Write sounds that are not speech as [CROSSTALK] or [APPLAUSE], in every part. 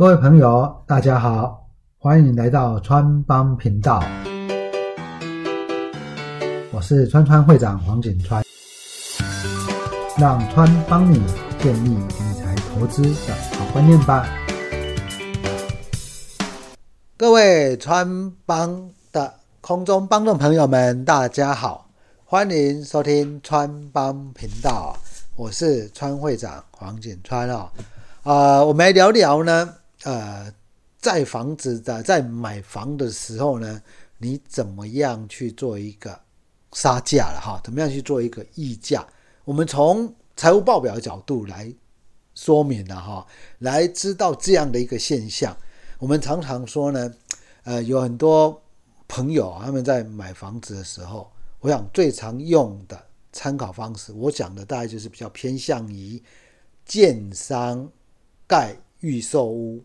各位朋友，大家好，欢迎来到川帮频道，我是川川会长黄景川，让川帮你建立理财投资的好观念吧。各位川帮的空中帮众朋友们，大家好，欢迎收听川帮频道，我是川会长黄景川哦。啊，我们来聊聊呢。呃，在房子的在买房的时候呢，你怎么样去做一个杀价了哈？怎么样去做一个溢价？我们从财务报表的角度来说明了哈，来知道这样的一个现象。我们常常说呢，呃，有很多朋友他们在买房子的时候，我想最常用的参考方式，我讲的大概就是比较偏向于建商盖预售屋。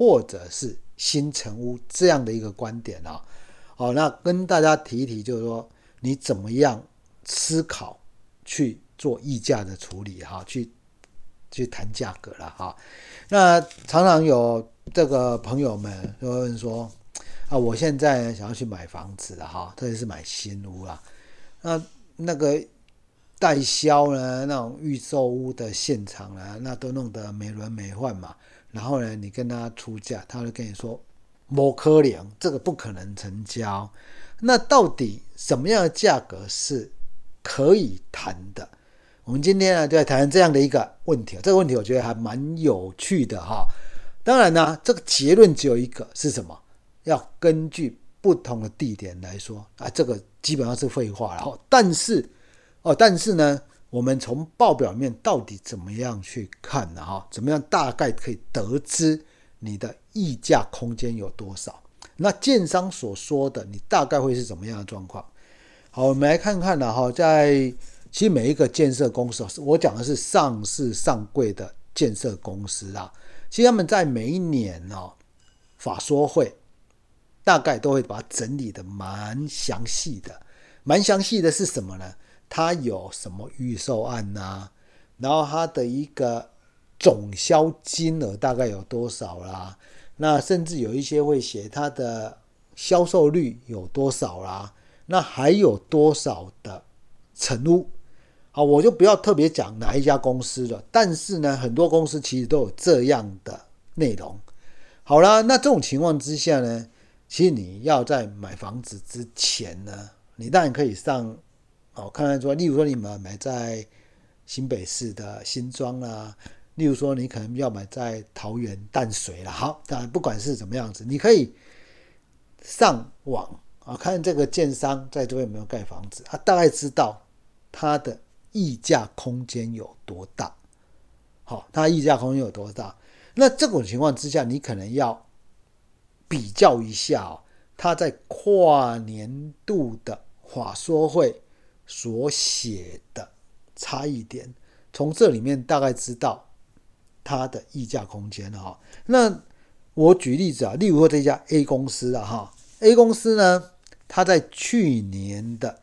或者是新城屋这样的一个观点啊，好，那跟大家提一提，就是说你怎么样思考去做溢价的处理哈，去去谈价格了哈。那常常有这个朋友们会问说啊，我现在想要去买房子了哈，特别是买新屋啊，那那个代销呢，那种预售屋的现场呢，那都弄得美轮美奂嘛。然后呢，你跟他出价，他会跟你说“摩科林”，这个不可能成交。那到底什么样的价格是可以谈的？我们今天呢，就来谈这样的一个问题。这个问题我觉得还蛮有趣的哈。当然呢，这个结论只有一个是什么？要根据不同的地点来说啊，这个基本上是废话了。但是哦，但是呢？我们从报表面到底怎么样去看呢？哈，怎么样大概可以得知你的溢价空间有多少？那建商所说的，你大概会是怎么样的状况？好，我们来看看呢。哈，在其实每一个建设公司，我讲的是上市上柜的建设公司啊，其实他们在每一年哦法说会，大概都会把它整理的蛮详细的。蛮详细的是什么呢？它有什么预售案呐？然后它的一个总销金额大概有多少啦？那甚至有一些会写它的销售率有多少啦？那还有多少的成屋？好，我就不要特别讲哪一家公司了。但是呢，很多公司其实都有这样的内容。好了，那这种情况之下呢，其实你要在买房子之前呢，你当然可以上。哦，看看说，例如说你们买在新北市的新庄啊，例如说你可能要买在桃园淡水啦。好，当然不管是怎么样子，你可以上网啊，看这个建商在这边有没有盖房子，他大概知道它的溢价空间有多大。好，它溢价空间有多大？那这种情况之下，你可能要比较一下哦，他在跨年度的话说会。所写的差异点，从这里面大概知道它的溢价空间哈。那我举例子啊，例如说这家 A 公司啊哈，A 公司呢，它在去年的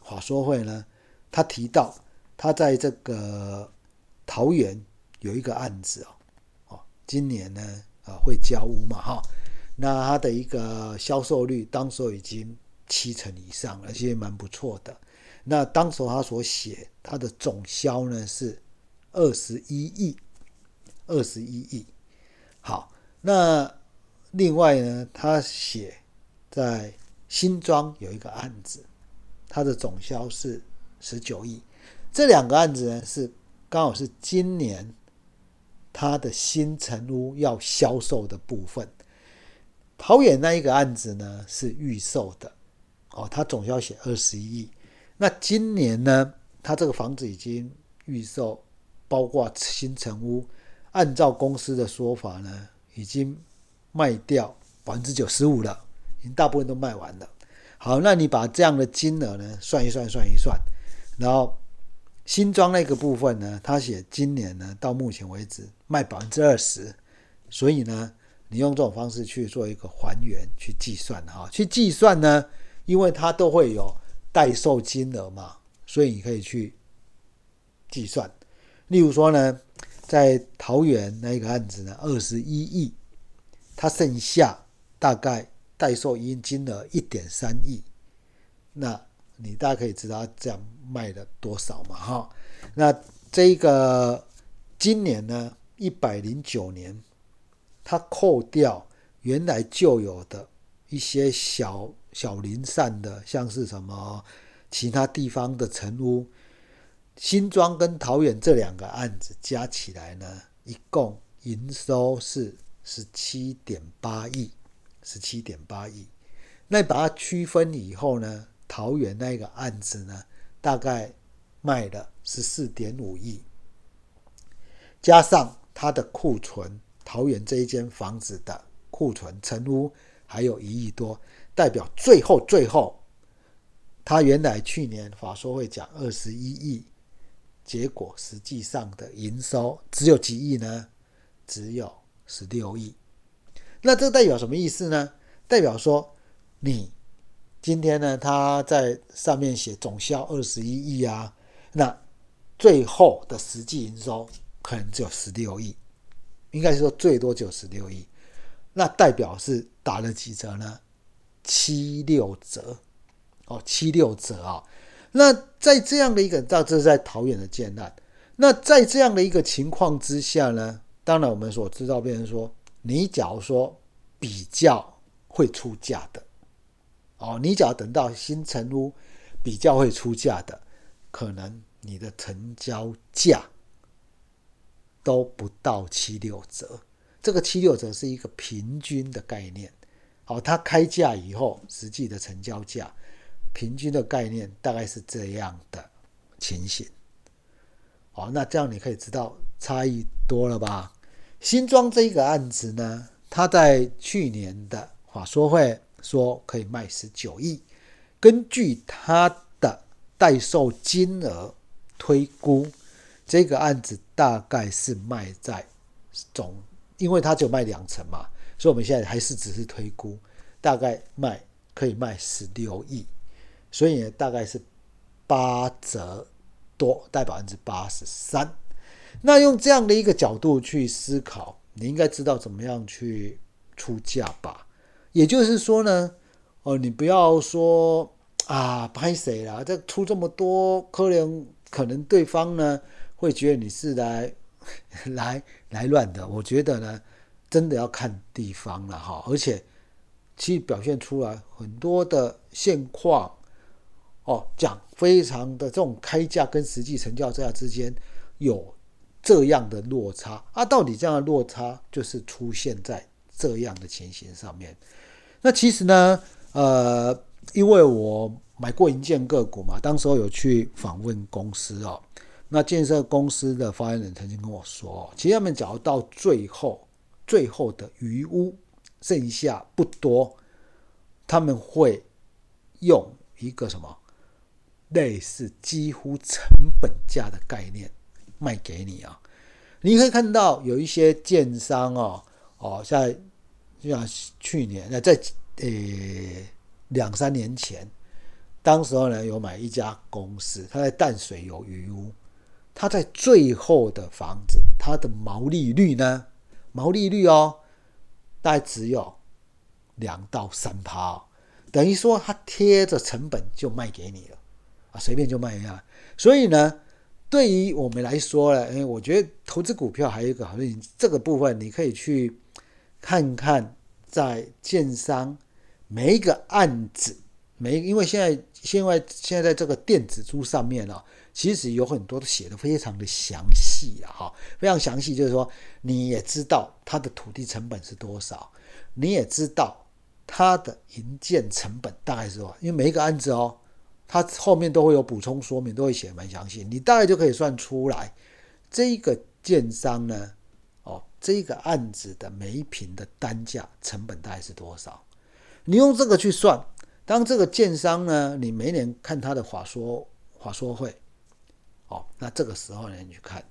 话说会呢，他提到他在这个桃园有一个案子哦，哦，今年呢啊会交屋嘛哈，那它的一个销售率当时已经七成以上，而且蛮不错的。那当时他所写，他的总销呢是二十一亿，二十一亿。好，那另外呢，他写在新庄有一个案子，它的总销是十九亿。这两个案子呢是刚好是今年他的新城屋要销售的部分。桃园那一个案子呢是预售的，哦，他总销写二十一亿。那今年呢，他这个房子已经预售，包括新城屋，按照公司的说法呢，已经卖掉百分之九十五了，已经大部分都卖完了。好，那你把这样的金额呢算一算，算一算，然后新装那个部分呢，他写今年呢到目前为止卖百分之二十，所以呢，你用这种方式去做一个还原去计算哈，去计算呢，因为它都会有。代售金额嘛，所以你可以去计算。例如说呢，在桃园那个案子呢，二十一亿，它剩下大概代售金金额一点三亿，那你大家可以知道这样卖了多少嘛？哈，那这个今年呢，一百零九年，它扣掉原来就有的一些小小零散的，像是什么其他地方的城屋。新庄跟桃园这两个案子加起来呢，一共营收是十七点八亿，十七点八亿。那把它区分以后呢，桃园那个案子呢，大概卖了十四点五亿，加上它的库存，桃园这一间房子的库存成屋还有一亿多，代表最后最后，他原来去年法说会讲二十一亿。结果实际上的营收只有几亿呢？只有十六亿。那这代表什么意思呢？代表说你今天呢，他在上面写总销二十一亿啊，那最后的实际营收可能只有十六亿，应该是说最多就十六亿。那代表是打了几折呢？七六折哦，七六折啊。那在这样的一个，这是在桃园的建案。那在这样的一个情况之下呢，当然我们所知道，变成说，你假如说比较会出价的，哦，你只要等到新成屋比较会出价的，可能你的成交价都不到七六折。这个七六折是一个平均的概念，好，它开价以后实际的成交价。平均的概念大概是这样的情形，好，那这样你可以知道差异多了吧？新庄这一个案子呢，他在去年的法说会说可以卖十九亿，根据他的代售金额推估，这个案子大概是卖在总，因为他只有卖两成嘛，所以我们现在还是只是推估，大概卖可以卖十六亿。所以大概是八折多，带百分之八十三。那用这样的一个角度去思考，你应该知道怎么样去出价吧？也就是说呢，哦，你不要说啊，拍谁啦？这出这么多，可能可能对方呢会觉得你是来 [LAUGHS] 来来乱的。我觉得呢，真的要看地方了哈。而且其实表现出来很多的现况。哦，讲非常的这种开价跟实际成交价之间有这样的落差啊，到底这样的落差就是出现在这样的情形上面。那其实呢，呃，因为我买过银建个股嘛，当时候有去访问公司哦，那建设公司的发言人曾经跟我说，其实他们讲到最后最后的余屋剩下不多，他们会用一个什么？类似几乎成本价的概念卖给你啊！你可以看到有一些建商哦哦，在就像去年那在呃两三年前，当时候呢有买一家公司，他在淡水有余屋，他在最后的房子，它的毛利率呢，毛利率哦，大概只有两到三趴，等于说它贴着成本就卖给你了。啊随便就卖一下，所以呢，对于我们来说呢，哎，我觉得投资股票还有一个好处，这个部分你可以去看看，在建商每一个案子，每因为现在现在现在在这个电子书上面啊，其实有很多都写的非常的详细啊，哈，非常详细，就是说你也知道它的土地成本是多少，你也知道它的营建成本大概是多少，因为每一个案子哦。它后面都会有补充说明，都会写蛮详细，你大概就可以算出来，这一个建商呢，哦，这个案子的每一平的单价成本大概是多少？你用这个去算，当这个建商呢，你每年看他的话说话说会，哦，那这个时候呢，你去看，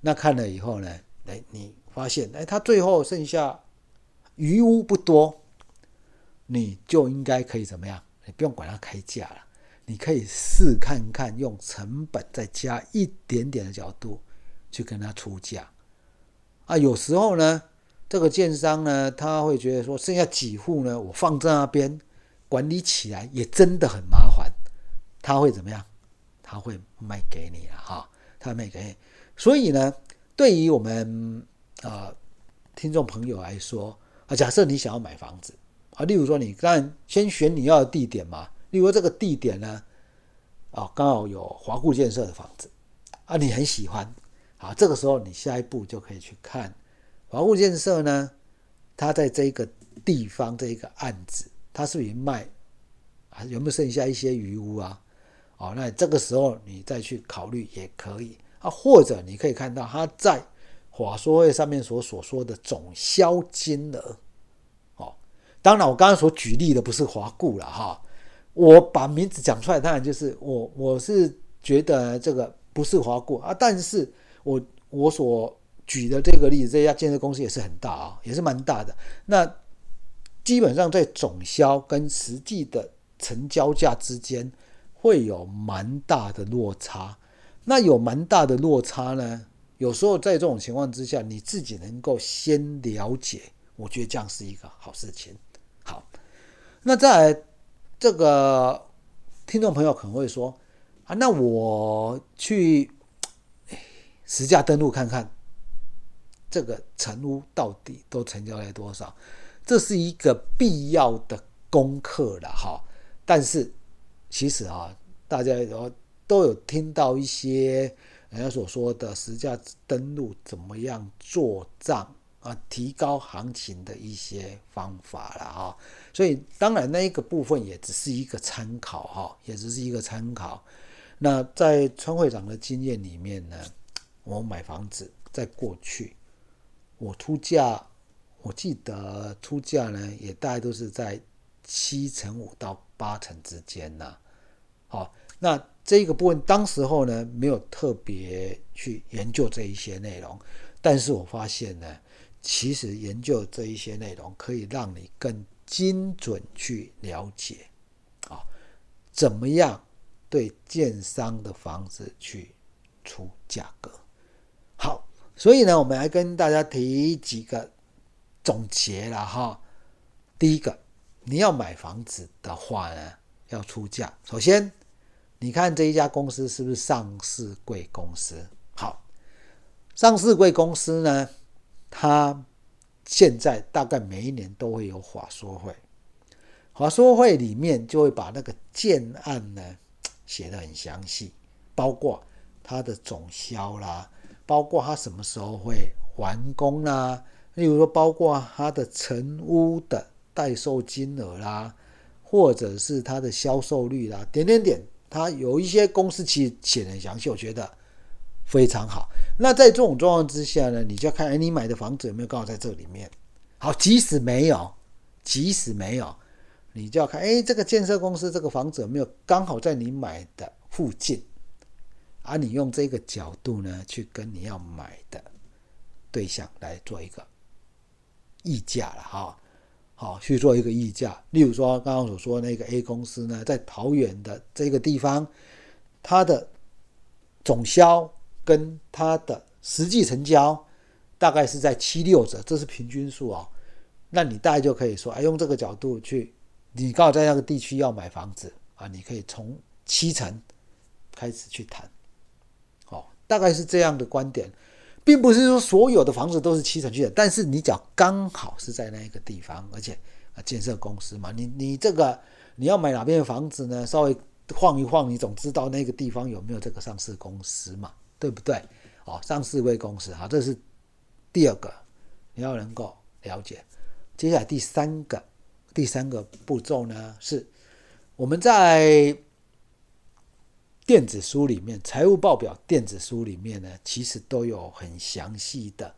那看了以后呢，哎，你发现哎，他最后剩下余屋不多，你就应该可以怎么样？你不用管他开价了。你可以试看看，用成本再加一点点的角度去跟他出价，啊，有时候呢，这个建商呢，他会觉得说，剩下几户呢，我放在那边管理起来也真的很麻烦，他会怎么样？他会卖给你了哈，他卖给你。所以呢，对于我们啊听众朋友来说啊，假设你想要买房子啊，例如说你当然先选你要的地点嘛，例如这个地点呢，啊刚好有华固建设的房子啊，你很喜欢，好，这个时候你下一步就可以去看华固建设呢，它在这一个地方这一个案子，它是不是卖，还有没有剩下一些余屋啊？哦，那这个时候你再去考虑也可以。啊，或者你可以看到他在华说会上面所所说的总销金额，哦，当然我刚刚所举例的不是华固了哈，我把名字讲出来，当然就是我我是觉得这个不是华固啊，但是我我所举的这个例子，这家建设公司也是很大啊，也是蛮大的，那基本上在总销跟实际的成交价之间。会有蛮大的落差，那有蛮大的落差呢？有时候在这种情况之下，你自己能够先了解，我觉得这样是一个好事情。好，那在这个听众朋友可能会说啊，那我去实价登录看看，这个成屋到底都成交了多少？这是一个必要的功课了哈，但是。其实啊，大家都有听到一些人家所说的实价登录怎么样做账啊，提高行情的一些方法了哈。所以当然那一个部分也只是一个参考哈，也只是一个参考。那在川会长的经验里面呢，我买房子在过去，我出价，我记得出价呢也大概都是在七成五到八成之间呐。好，那这个部分当时候呢没有特别去研究这一些内容，但是我发现呢，其实研究这一些内容可以让你更精准去了解，啊，怎么样对建商的房子去出价格。好，所以呢，我们来跟大家提几个总结了哈。第一个，你要买房子的话呢，要出价，首先。你看这一家公司是不是上市贵公司？好，上市贵公司呢，它现在大概每一年都会有法说会，法说会里面就会把那个建案呢写的很详细，包括它的总销啦，包括它什么时候会完工啦，例如说包括它的成屋的代售金额啦，或者是它的销售率啦，点点点。它有一些公司其实写的很详细，我觉得非常好。那在这种状况之下呢，你就要看，哎，你买的房子有没有刚好在这里面？好，即使没有，即使没有，你就要看，哎，这个建设公司这个房子有没有刚好在你买的附近？而你用这个角度呢，去跟你要买的对象来做一个议价了，哈。好，去做一个溢价。例如说，刚刚所说那个 A 公司呢，在桃园的这个地方，它的总销跟它的实际成交大概是在七六折，这是平均数哦。那你大概就可以说，哎，用这个角度去，你刚好在那个地区要买房子啊，你可以从七成开始去谈。好，大概是这样的观点。并不是说所有的房子都是七成去的，但是你只要刚好是在那一个地方，而且啊建设公司嘛，你你这个你要买哪边的房子呢？稍微晃一晃，你总知道那个地方有没有这个上市公司嘛，对不对？哦，上市位公司，好，这是第二个你要能够了解。接下来第三个第三个步骤呢，是我们在。电子书里面，财务报表电子书里面呢，其实都有很详细的，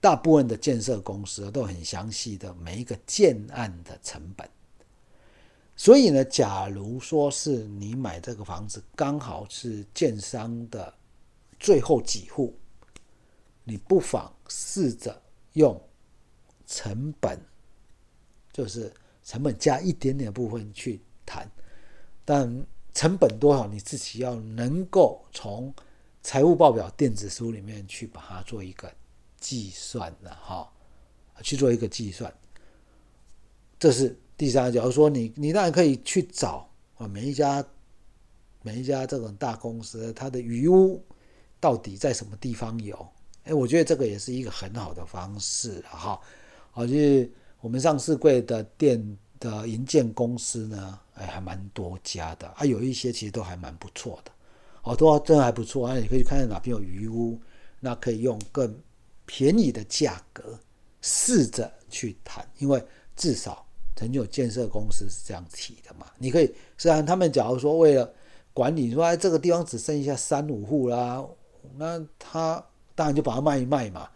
大部分的建设公司都很详细的每一个建案的成本。所以呢，假如说是你买这个房子刚好是建商的最后几户，你不妨试着用成本，就是成本加一点点部分去谈，但。成本多少，你自己要能够从财务报表电子书里面去把它做一个计算了哈，去做一个计算。这是第三，假如说你你当然可以去找啊，每一家每一家这种大公司，它的余屋到底在什么地方有？哎，我觉得这个也是一个很好的方式哈。好，就是我们上市柜的店的营建公司呢，哎，还蛮多家的啊，有一些其实都还蛮不错的，哦，都真的还不错啊。你可以看看哪边有余屋，那可以用更便宜的价格试着去谈，因为至少。曾经有建设公司是这样提的嘛？你可以，虽然他们假如说为了管理，说哎这个地方只剩下三五户啦，那他当然就把它卖一卖嘛。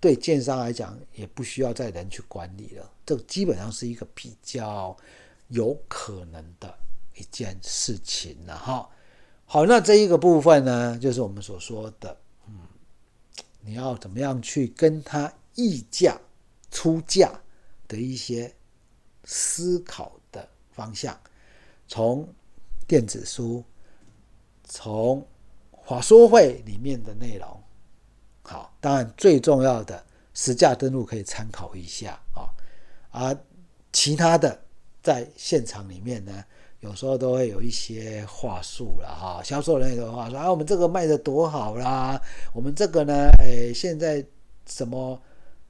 对建商来讲，也不需要再人去管理了。这基本上是一个比较有可能的一件事情了哈。好，那这一个部分呢，就是我们所说的，嗯，你要怎么样去跟他议价、出价的一些。思考的方向，从电子书，从华说会里面的内容，好，当然最重要的实价登录可以参考一下啊，而其他的在现场里面呢，有时候都会有一些话术了哈，销售人员的话说啊，我们这个卖的多好啦，我们这个呢，哎，现在什么？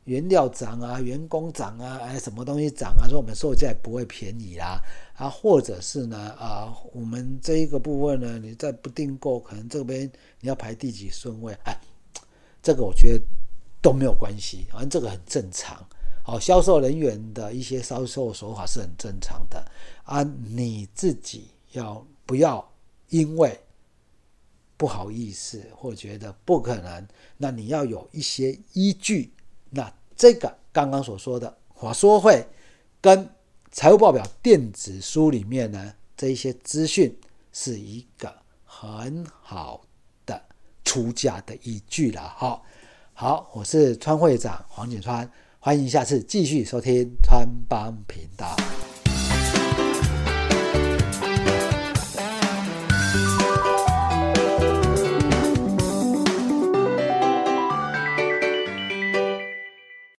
原料涨啊，员工涨啊，哎，什么东西涨啊？说我们售价不会便宜啦，啊，或者是呢，啊，我们这一个部分呢，你再不订购，可能这边你要排第几顺位？哎，这个我觉得都没有关系，反正这个很正常。好，销售人员的一些销售手法是很正常的啊，你自己要不要因为不好意思或觉得不可能，那你要有一些依据。那这个刚刚所说的华说会跟财务报表电子书里面呢，这一些资讯是一个很好的出价的依据了。哈，好，我是川会长黄景川，欢迎下次继续收听川帮频道。